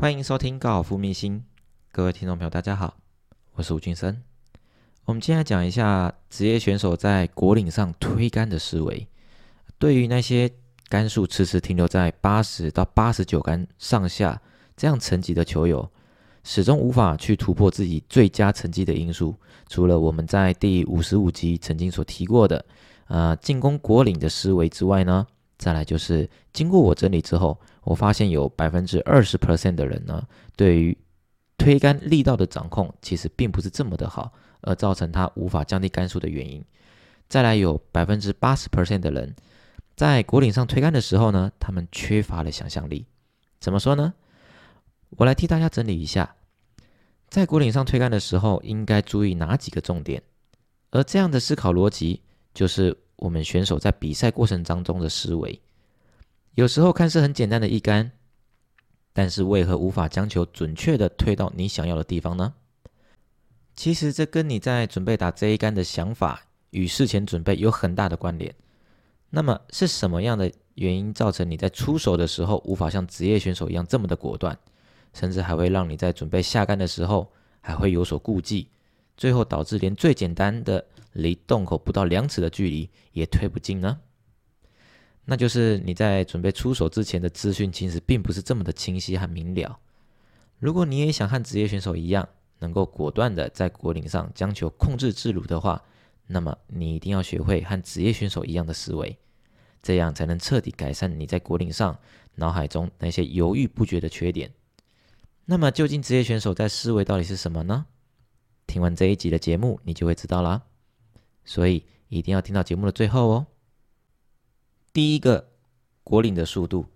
欢迎收听高尔夫秘辛，各位听众朋友，大家好，我是吴俊生。我们今天来讲一下职业选手在果岭上推杆的思维。对于那些杆数迟迟停留在八十到八十九杆上下这样层级的球友，始终无法去突破自己最佳成绩的因素，除了我们在第五十五集曾经所提过的，呃，进攻果岭的思维之外呢？再来就是经过我整理之后，我发现有百分之二十 percent 的人呢，对于推杆力道的掌控其实并不是这么的好，而造成他无法降低杆数的原因。再来有百分之八十 percent 的人，在果岭上推杆的时候呢，他们缺乏了想象力。怎么说呢？我来替大家整理一下，在果岭上推杆的时候应该注意哪几个重点？而这样的思考逻辑就是。我们选手在比赛过程当中的思维，有时候看似很简单的一杆，但是为何无法将球准确的推到你想要的地方呢？其实这跟你在准备打这一杆的想法与事前准备有很大的关联。那么是什么样的原因造成你在出手的时候无法像职业选手一样这么的果断，甚至还会让你在准备下杆的时候还会有所顾忌，最后导致连最简单的。离洞口不到两尺的距离也推不进呢？那就是你在准备出手之前的资讯其实并不是这么的清晰和明了。如果你也想和职业选手一样，能够果断的在果岭上将球控制自如的话，那么你一定要学会和职业选手一样的思维，这样才能彻底改善你在果岭上脑海中那些犹豫不决的缺点。那么究竟职业选手在思维到底是什么呢？听完这一集的节目，你就会知道啦。所以一定要听到节目的最后哦。第一个，果岭的速度。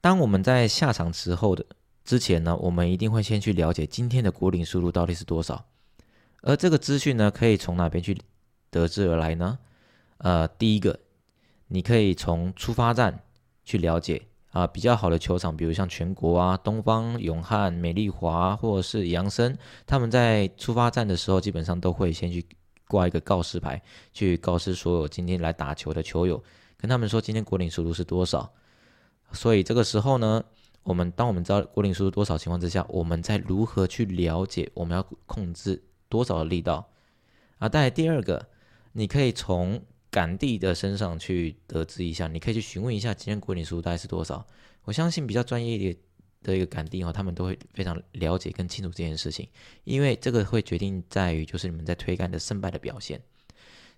当我们在下场之后的之前呢，我们一定会先去了解今天的果岭速度到底是多少。而这个资讯呢，可以从哪边去得知而来呢？呃，第一个，你可以从出发站去了解啊，比较好的球场，比如像全国啊、东方、永汉、美丽华或者是扬森，他们在出发站的时候，基本上都会先去。挂一个告示牌，去告知所有今天来打球的球友，跟他们说今天国领速度是多少。所以这个时候呢，我们当我们知道国领速度多少情况之下，我们在如何去了解我们要控制多少的力道啊？再来第二个，你可以从杆地的身上去得知一下，你可以去询问一下今天果岭速度大概是多少。我相信比较专业一点。的一个杆地哈，他们都会非常了解跟清楚这件事情，因为这个会决定在于就是你们在推杆的胜败的表现。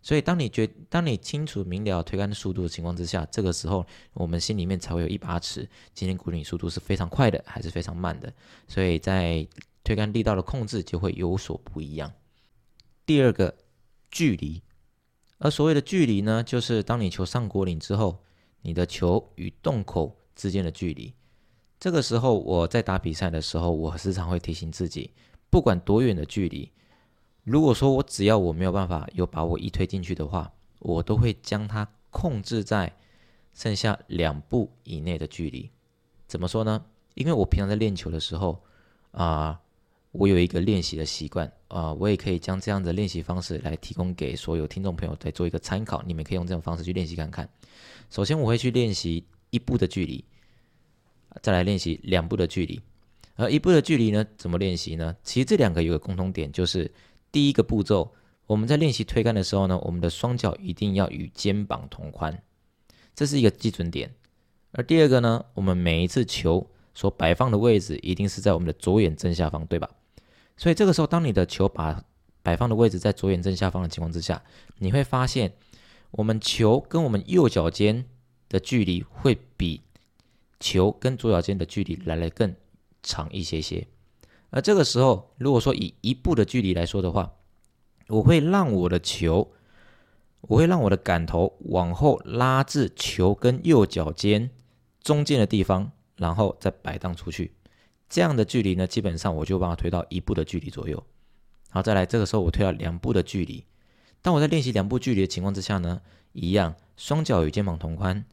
所以当你觉当你清楚明了推杆的速度的情况之下，这个时候我们心里面才会有一把尺，今天鼓励速度是非常快的还是非常慢的，所以在推杆力道的控制就会有所不一样。第二个距离，而所谓的距离呢，就是当你球上果岭之后，你的球与洞口之间的距离。这个时候，我在打比赛的时候，我时常会提醒自己，不管多远的距离，如果说我只要我没有办法有把握一推进去的话，我都会将它控制在剩下两步以内的距离。怎么说呢？因为我平常在练球的时候啊，我有一个练习的习惯啊，我也可以将这样的练习方式来提供给所有听众朋友再做一个参考。你们可以用这种方式去练习看看。首先，我会去练习一步的距离。再来练习两步的距离，而一步的距离呢？怎么练习呢？其实这两个有个共同点，就是第一个步骤，我们在练习推杆的时候呢，我们的双脚一定要与肩膀同宽，这是一个基准点。而第二个呢，我们每一次球所摆放的位置一定是在我们的左眼正下方，对吧？所以这个时候，当你的球把摆放的位置在左眼正下方的情况之下，你会发现，我们球跟我们右脚尖的距离会比。球跟左脚尖的距离来的更长一些些，而这个时候，如果说以一步的距离来说的话，我会让我的球，我会让我的杆头往后拉至球跟右脚尖中间的地方，然后再摆荡出去。这样的距离呢，基本上我就把它推到一步的距离左右。好，再来，这个时候我推到两步的距离。当我在练习两步距离的情况之下呢，一样，双脚与肩膀同宽，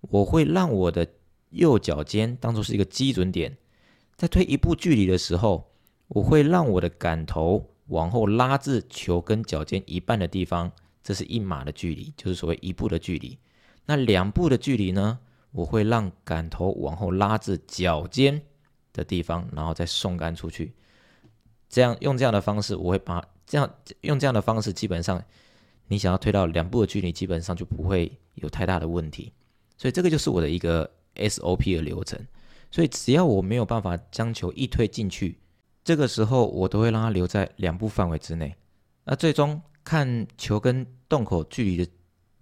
我会让我的。右脚尖当做是一个基准点，在推一步距离的时候，我会让我的杆头往后拉至球跟脚尖一半的地方，这是一码的距离，就是所谓一步的距离。那两步的距离呢？我会让杆头往后拉至脚尖的地方，然后再送杆出去。这样用这样的方式，我会把这样用这样的方式，基本上你想要推到两步的距离，基本上就不会有太大的问题。所以这个就是我的一个 SOP 的流程。所以只要我没有办法将球一推进去，这个时候我都会让它留在两步范围之内。那最终看球跟洞口距离的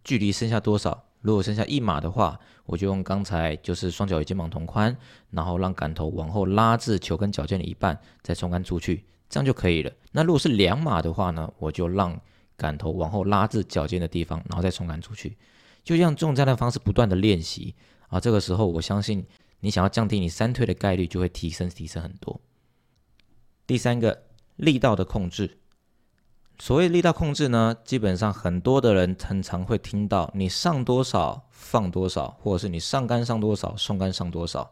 距离剩下多少。如果剩下一码的话，我就用刚才就是双脚与肩膀同宽，然后让杆头往后拉至球跟脚尖的一半，再冲杆出去。这样就可以了。那如果是两码的话呢，我就让杆头往后拉至脚尖的地方，然后再冲杆出去。就像用这样的方式不断的练习啊，这个时候我相信你想要降低你三推的概率就会提升提升很多。第三个力道的控制，所谓力道控制呢，基本上很多的人很常会听到你上多少放多少，或者是你上杆上多少送杆上多少。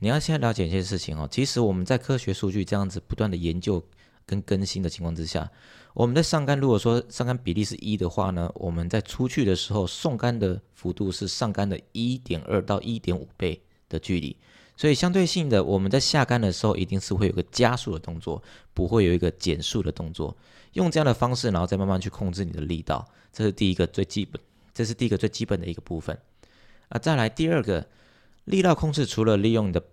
你要先了解一些事情哦，其实我们在科学数据这样子不断的研究跟更新的情况之下，我们在上杆如果说上杆比例是一的话呢，我们在出去的时候送杆的幅度是上杆的一点二到一点五倍的距离，所以相对性的我们在下杆的时候一定是会有个加速的动作，不会有一个减速的动作，用这样的方式然后再慢慢去控制你的力道，这是第一个最基本，这是第一个最基本的一个部分啊，再来第二个。力道控制除了利用你的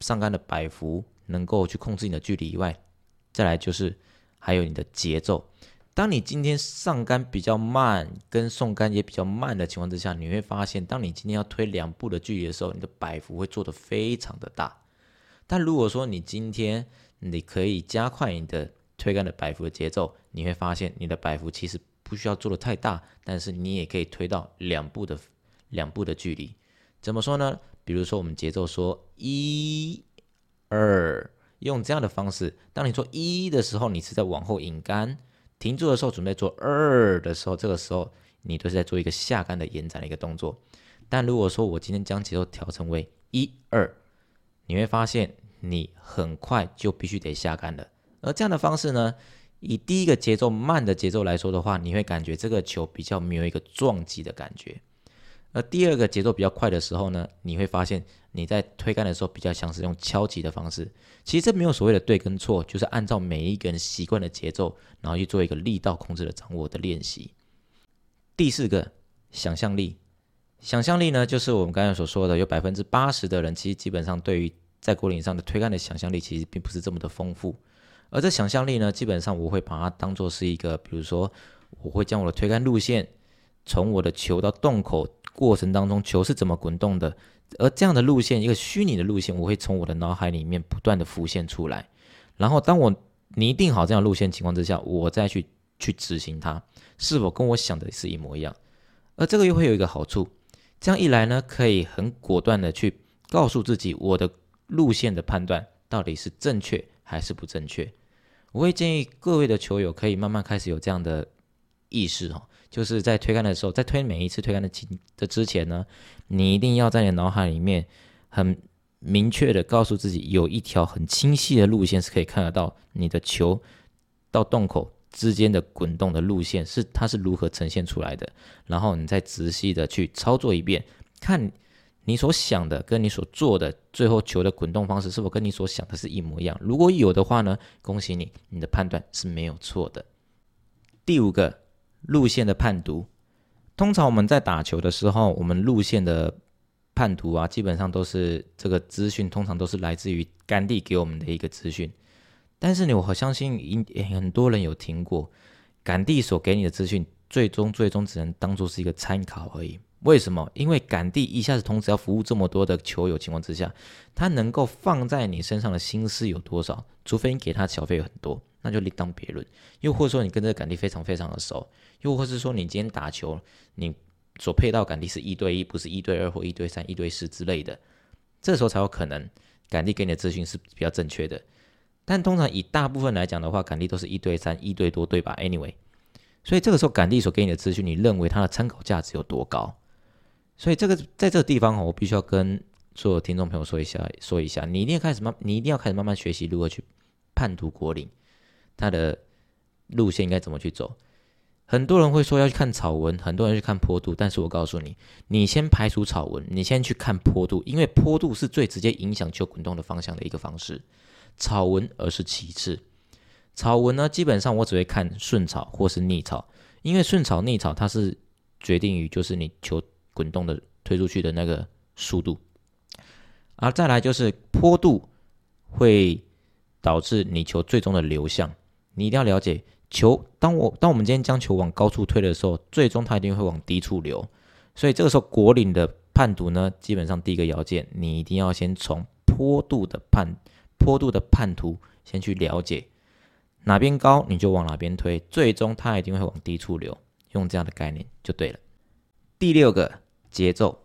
上杆的摆幅能够去控制你的距离以外，再来就是还有你的节奏。当你今天上杆比较慢，跟送杆也比较慢的情况之下，你会发现，当你今天要推两步的距离的时候，你的摆幅会做得非常的大。但如果说你今天你可以加快你的推杆的摆幅的节奏，你会发现你的摆幅其实不需要做的太大，但是你也可以推到两步的两步的距离。怎么说呢？比如说，我们节奏说一、二，用这样的方式。当你做一的时候，你是在往后引杆；停住的时候，准备做二的时候，这个时候你都是在做一个下杆的延展的一个动作。但如果说我今天将节奏调成为一、二，你会发现你很快就必须得下杆了。而这样的方式呢，以第一个节奏慢的节奏来说的话，你会感觉这个球比较没有一个撞击的感觉。而第二个节奏比较快的时候呢，你会发现你在推杆的时候比较像是用敲击的方式。其实这没有所谓的对跟错，就是按照每一个人习惯的节奏，然后去做一个力道控制的掌握的练习。第四个，想象力。想象力呢，就是我们刚才所说的，有百分之八十的人其实基本上对于在果岭上的推杆的想象力其实并不是这么的丰富。而这想象力呢，基本上我会把它当做是一个，比如说我会将我的推杆路线从我的球到洞口。过程当中，球是怎么滚动的？而这样的路线，一个虚拟的路线，我会从我的脑海里面不断的浮现出来。然后，当我拟定好这样路线情况之下，我再去去执行它，是否跟我想的是一模一样？而这个又会有一个好处，这样一来呢，可以很果断的去告诉自己，我的路线的判断到底是正确还是不正确。我会建议各位的球友可以慢慢开始有这样的意识哦。就是在推杆的时候，在推每一次推杆的前的之前呢，你一定要在你脑海里面很明确的告诉自己，有一条很清晰的路线是可以看得到你的球到洞口之间的滚动的路线是它是如何呈现出来的，然后你再仔细的去操作一遍，看你所想的跟你所做的最后球的滚动方式是否跟你所想的是一模一样。如果有的话呢，恭喜你，你的判断是没有错的。第五个。路线的判读，通常我们在打球的时候，我们路线的判读啊，基本上都是这个资讯，通常都是来自于甘地给我们的一个资讯。但是呢，我相信很多人有听过，甘地所给你的资讯，最终最终只能当做是一个参考而已。为什么？因为甘地一下子同时要服务这么多的球友情况之下，他能够放在你身上的心思有多少？除非你给他小费很多。那就另当别论，又或者说你跟这个杆地非常非常的熟，又或是说你今天打球，你所配到杆地是一对一，不是一对二或一对三、一对四之类的，这时候才有可能杆地给你的资讯是比较正确的。但通常以大部分来讲的话，杆地都是一对三、一对多，对吧？Anyway，所以这个时候杆地所给你的资讯，你认为它的参考价值有多高？所以这个在这个地方我必须要跟所有听众朋友说一下，说一下，你一定要开始慢，你一定要开始慢慢学习如何去判读国岭。它的路线应该怎么去走？很多人会说要去看草纹，很多人去看坡度，但是我告诉你，你先排除草纹，你先去看坡度，因为坡度是最直接影响球滚动的方向的一个方式，草纹而是其次。草纹呢，基本上我只会看顺草或是逆草，因为顺草逆草它是决定于就是你球滚动的推出去的那个速度，而再来就是坡度会导致你球最终的流向，你一定要了解。球，当我当我们今天将球往高处推的时候，最终它一定会往低处流。所以这个时候，果岭的判读呢，基本上第一个要件，你一定要先从坡度的判坡度的判图先去了解哪边高，你就往哪边推，最终它一定会往低处流。用这样的概念就对了。第六个节奏，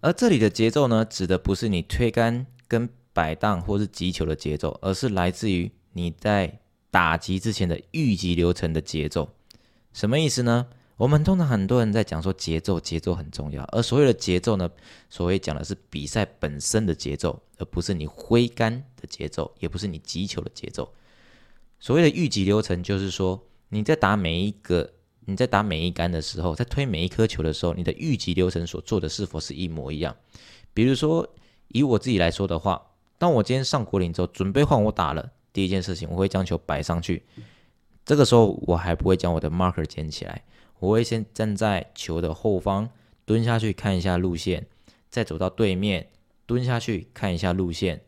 而这里的节奏呢，指的不是你推杆跟摆荡或是击球的节奏，而是来自于你在。打击之前的预级流程的节奏，什么意思呢？我们通常很多人在讲说节奏，节奏很重要。而所谓的节奏呢，所谓讲的是比赛本身的节奏，而不是你挥杆的节奏，也不是你击球的节奏。所谓的预级流程，就是说你在打每一个，你在打每一杆的时候，在推每一颗球的时候，你的预级流程所做的是否是一模一样？比如说，以我自己来说的话，当我今天上国岭之后，准备换我打了。第一件事情，我会将球摆上去。这个时候，我还不会将我的 marker 捡起来，我会先站在球的后方，蹲下去看一下路线，再走到对面，蹲下去看一下路线，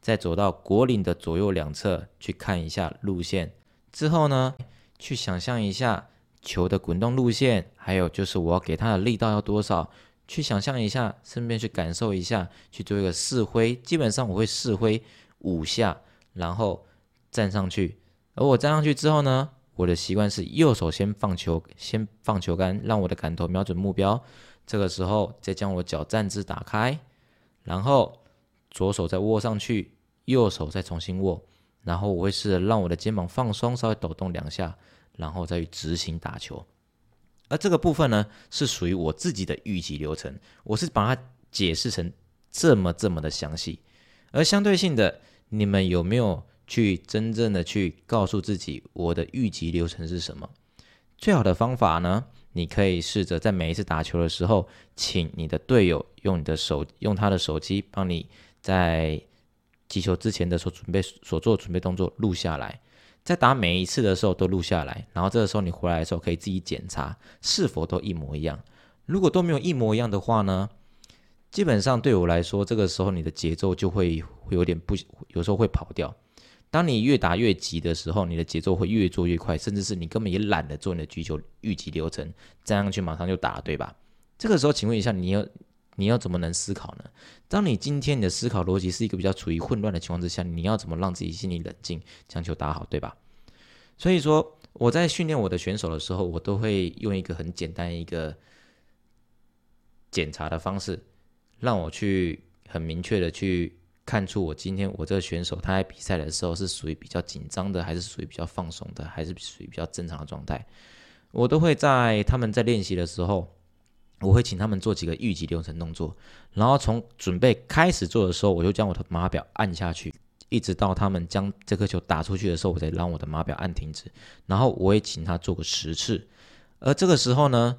再走到果岭的左右两侧去看一下路线。之后呢，去想象一下球的滚动路线，还有就是我要给它的力道要多少，去想象一下，顺便去感受一下，去做一个试挥。基本上我会试挥五下。然后站上去，而我站上去之后呢，我的习惯是右手先放球，先放球杆，让我的杆头瞄准目标。这个时候再将我脚站姿打开，然后左手再握上去，右手再重新握，然后我会试着让我的肩膀放松，稍微抖动两下，然后再去执行打球。而这个部分呢，是属于我自己的预计流程，我是把它解释成这么这么的详细，而相对性的。你们有没有去真正的去告诉自己，我的预级流程是什么？最好的方法呢？你可以试着在每一次打球的时候，请你的队友用你的手，用他的手机帮你在击球之前的所准备所做准备动作录下来，在打每一次的时候都录下来，然后这个时候你回来的时候可以自己检查是否都一模一样。如果都没有一模一样的话呢？基本上对我来说，这个时候你的节奏就会会有点不，有时候会跑掉。当你越打越急的时候，你的节奏会越做越快，甚至是你根本也懒得做你的击球预计流程，站上去马上就打，对吧？这个时候，请问一下，你要你要怎么能思考呢？当你今天你的思考逻辑是一个比较处于混乱的情况之下，你要怎么让自己心里冷静，将球打好，对吧？所以说，我在训练我的选手的时候，我都会用一个很简单一个检查的方式。让我去很明确的去看出我今天我这个选手他在比赛的时候是属于比较紧张的，还是属于比较放松的，还是属于比较正常的状态。我都会在他们在练习的时候，我会请他们做几个预级流程动作，然后从准备开始做的时候，我就将我的码表按下去，一直到他们将这颗球打出去的时候，我再让我的码表按停止，然后我会请他做个十次，而这个时候呢。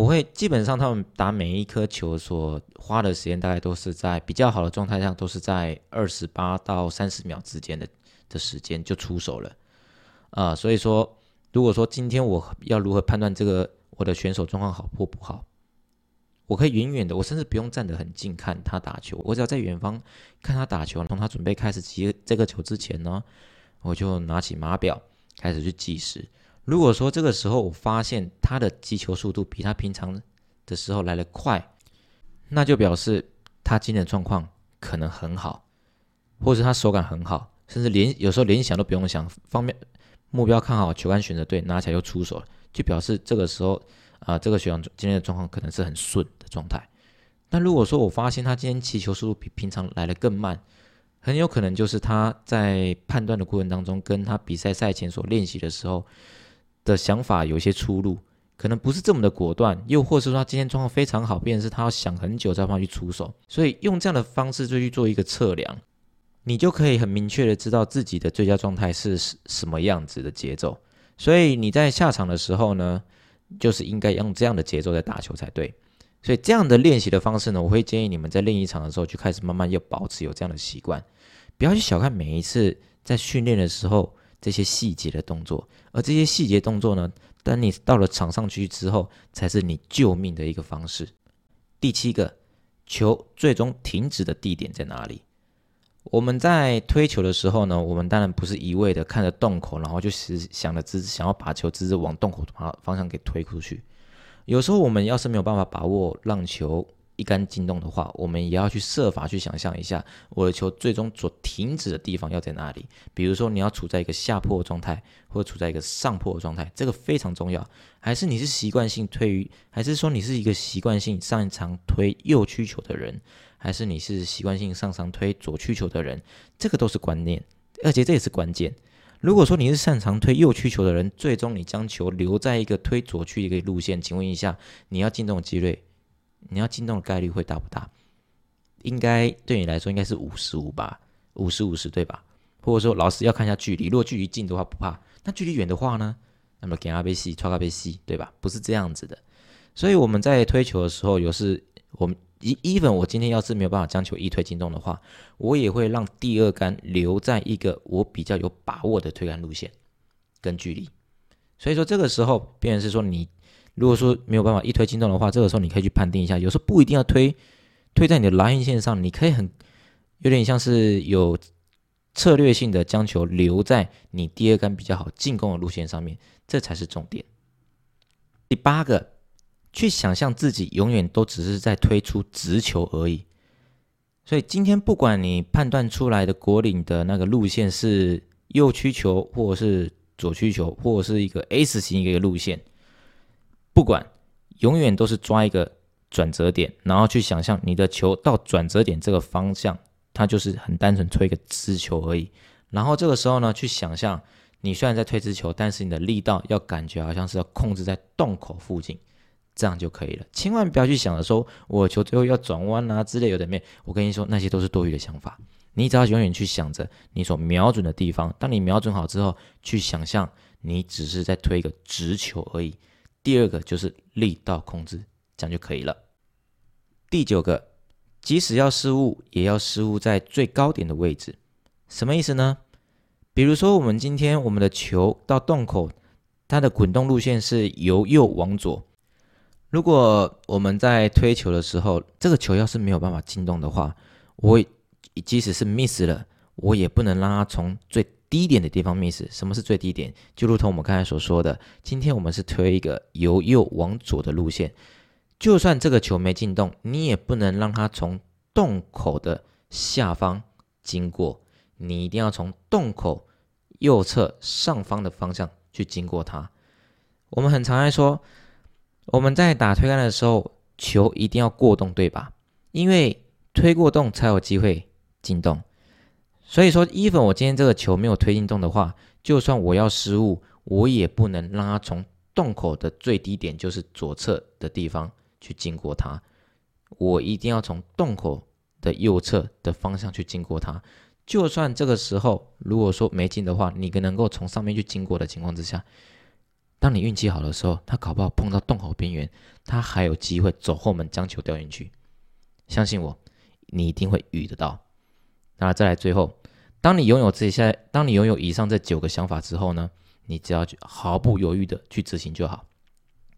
我会基本上，他们打每一颗球所花的时间，大概都是在比较好的状态下，都是在二十八到三十秒之间的的时间就出手了。啊，所以说，如果说今天我要如何判断这个我的选手状况好或不好，我可以远远的，我甚至不用站得很近看他打球，我只要在远方看他打球，从他准备开始击这个球之前呢，我就拿起码表开始去计时。如果说这个时候我发现他的击球速度比他平常的时候来的快，那就表示他今天的状况可能很好，或者他手感很好，甚至连有时候连想都不用想，方面目标看好，球杆选择对，拿起来就出手了，就表示这个时候啊，这个学长今天的状况可能是很顺的状态。那如果说我发现他今天击球速度比平常来的更慢，很有可能就是他在判断的过程当中，跟他比赛赛前所练习的时候。的想法有一些出入，可能不是这么的果断，又或是说他今天状况非常好，便是他要想很久才办法去出手，所以用这样的方式就去做一个测量，你就可以很明确的知道自己的最佳状态是什么样子的节奏。所以你在下场的时候呢，就是应该用这样的节奏在打球才对。所以这样的练习的方式呢，我会建议你们在练一场的时候就开始慢慢要保持有这样的习惯，不要去小看每一次在训练的时候这些细节的动作，而这些细节动作呢，当你到了场上去之后，才是你救命的一个方式。第七个，球最终停止的地点在哪里？我们在推球的时候呢，我们当然不是一味的看着洞口，然后就是想着只想要把球直直往洞口方方向给推出去。有时候我们要是没有办法把握让球一杆进洞的话，我们也要去设法去想象一下，我的球最终所停止的地方要在哪里。比如说你要处在一个下坡的状态，或者处在一个上坡的状态，这个非常重要。还是你是习惯性推于，还是说你是一个习惯性擅长推右曲球的人？还是你是习惯性擅长推左曲球的人，这个都是观念，而且这也是关键。如果说你是擅长推右曲球的人，最终你将球留在一个推左曲一个路线，请问一下，你要进洞的几率，你要进洞的概率会大不大？应该对你来说应该是五十五吧，五十五十对吧？或者说老师要看一下距离，如果距离近的话不怕，那距离远的话呢？那么给阿贝西，超阿贝西，对吧？不是这样子的。所以我们在推球的时候，有时我们。even 我今天要是没有办法将球一推进洞的话，我也会让第二杆留在一个我比较有把握的推杆路线跟距离。所以说这个时候，变成是说你如果说没有办法一推进洞的话，这个时候你可以去判定一下，有时候不一定要推推在你的蓝线上，你可以很有点像是有策略性的将球留在你第二杆比较好进攻的路线上面，这才是重点。第八个。去想象自己永远都只是在推出直球而已，所以今天不管你判断出来的国岭的那个路线是右曲球，或者是左曲球，或者是一个 S 型一个路线，不管，永远都是抓一个转折点，然后去想象你的球到转折点这个方向，它就是很单纯推一个直球而已。然后这个时候呢，去想象你虽然在推直球，但是你的力道要感觉好像是要控制在洞口附近。这样就可以了，千万不要去想着说我球最后要转弯啊之类有的没。我跟你说，那些都是多余的想法。你只要永远去想着你所瞄准的地方。当你瞄准好之后，去想象你只是在推一个直球而已。第二个就是力道控制，这样就可以了。第九个，即使要失误，也要失误在最高点的位置。什么意思呢？比如说，我们今天我们的球到洞口，它的滚动路线是由右往左。如果我们在推球的时候，这个球要是没有办法进洞的话，我即使是 miss 了，我也不能让它从最低点的地方 miss。什么是最低点？就如同我们刚才所说的，今天我们是推一个由右往左的路线，就算这个球没进洞，你也不能让它从洞口的下方经过，你一定要从洞口右侧上方的方向去经过它。我们很常爱说。我们在打推杆的时候，球一定要过洞，对吧？因为推过洞才有机会进洞。所以说，even 我今天这个球没有推进洞的话，就算我要失误，我也不能让它从洞口的最低点，就是左侧的地方去经过它。我一定要从洞口的右侧的方向去经过它。就算这个时候如果说没进的话，你能够从上面去经过的情况之下。当你运气好的时候，他搞不好碰到洞口边缘，他还有机会走后门将球掉进去。相信我，你一定会遇得到。那再来最后，当你拥有这些，当你拥有以上这九个想法之后呢，你只要去毫不犹豫的去执行就好。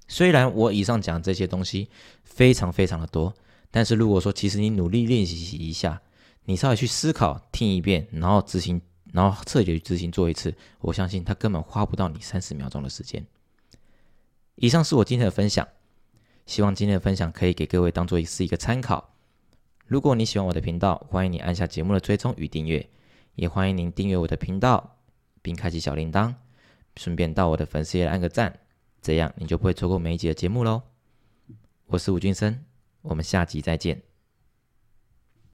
虽然我以上讲这些东西非常非常的多，但是如果说其实你努力练习一下，你稍微去思考，听一遍，然后执行。然后彻底去执行做一次，我相信他根本花不到你三十秒钟的时间。以上是我今天的分享，希望今天的分享可以给各位当做是一个参考。如果你喜欢我的频道，欢迎你按下节目的追踪与订阅，也欢迎您订阅我的频道并开启小铃铛，顺便到我的粉丝页按个赞，这样你就不会错过每一集的节目喽。我是吴俊生，我们下集再见。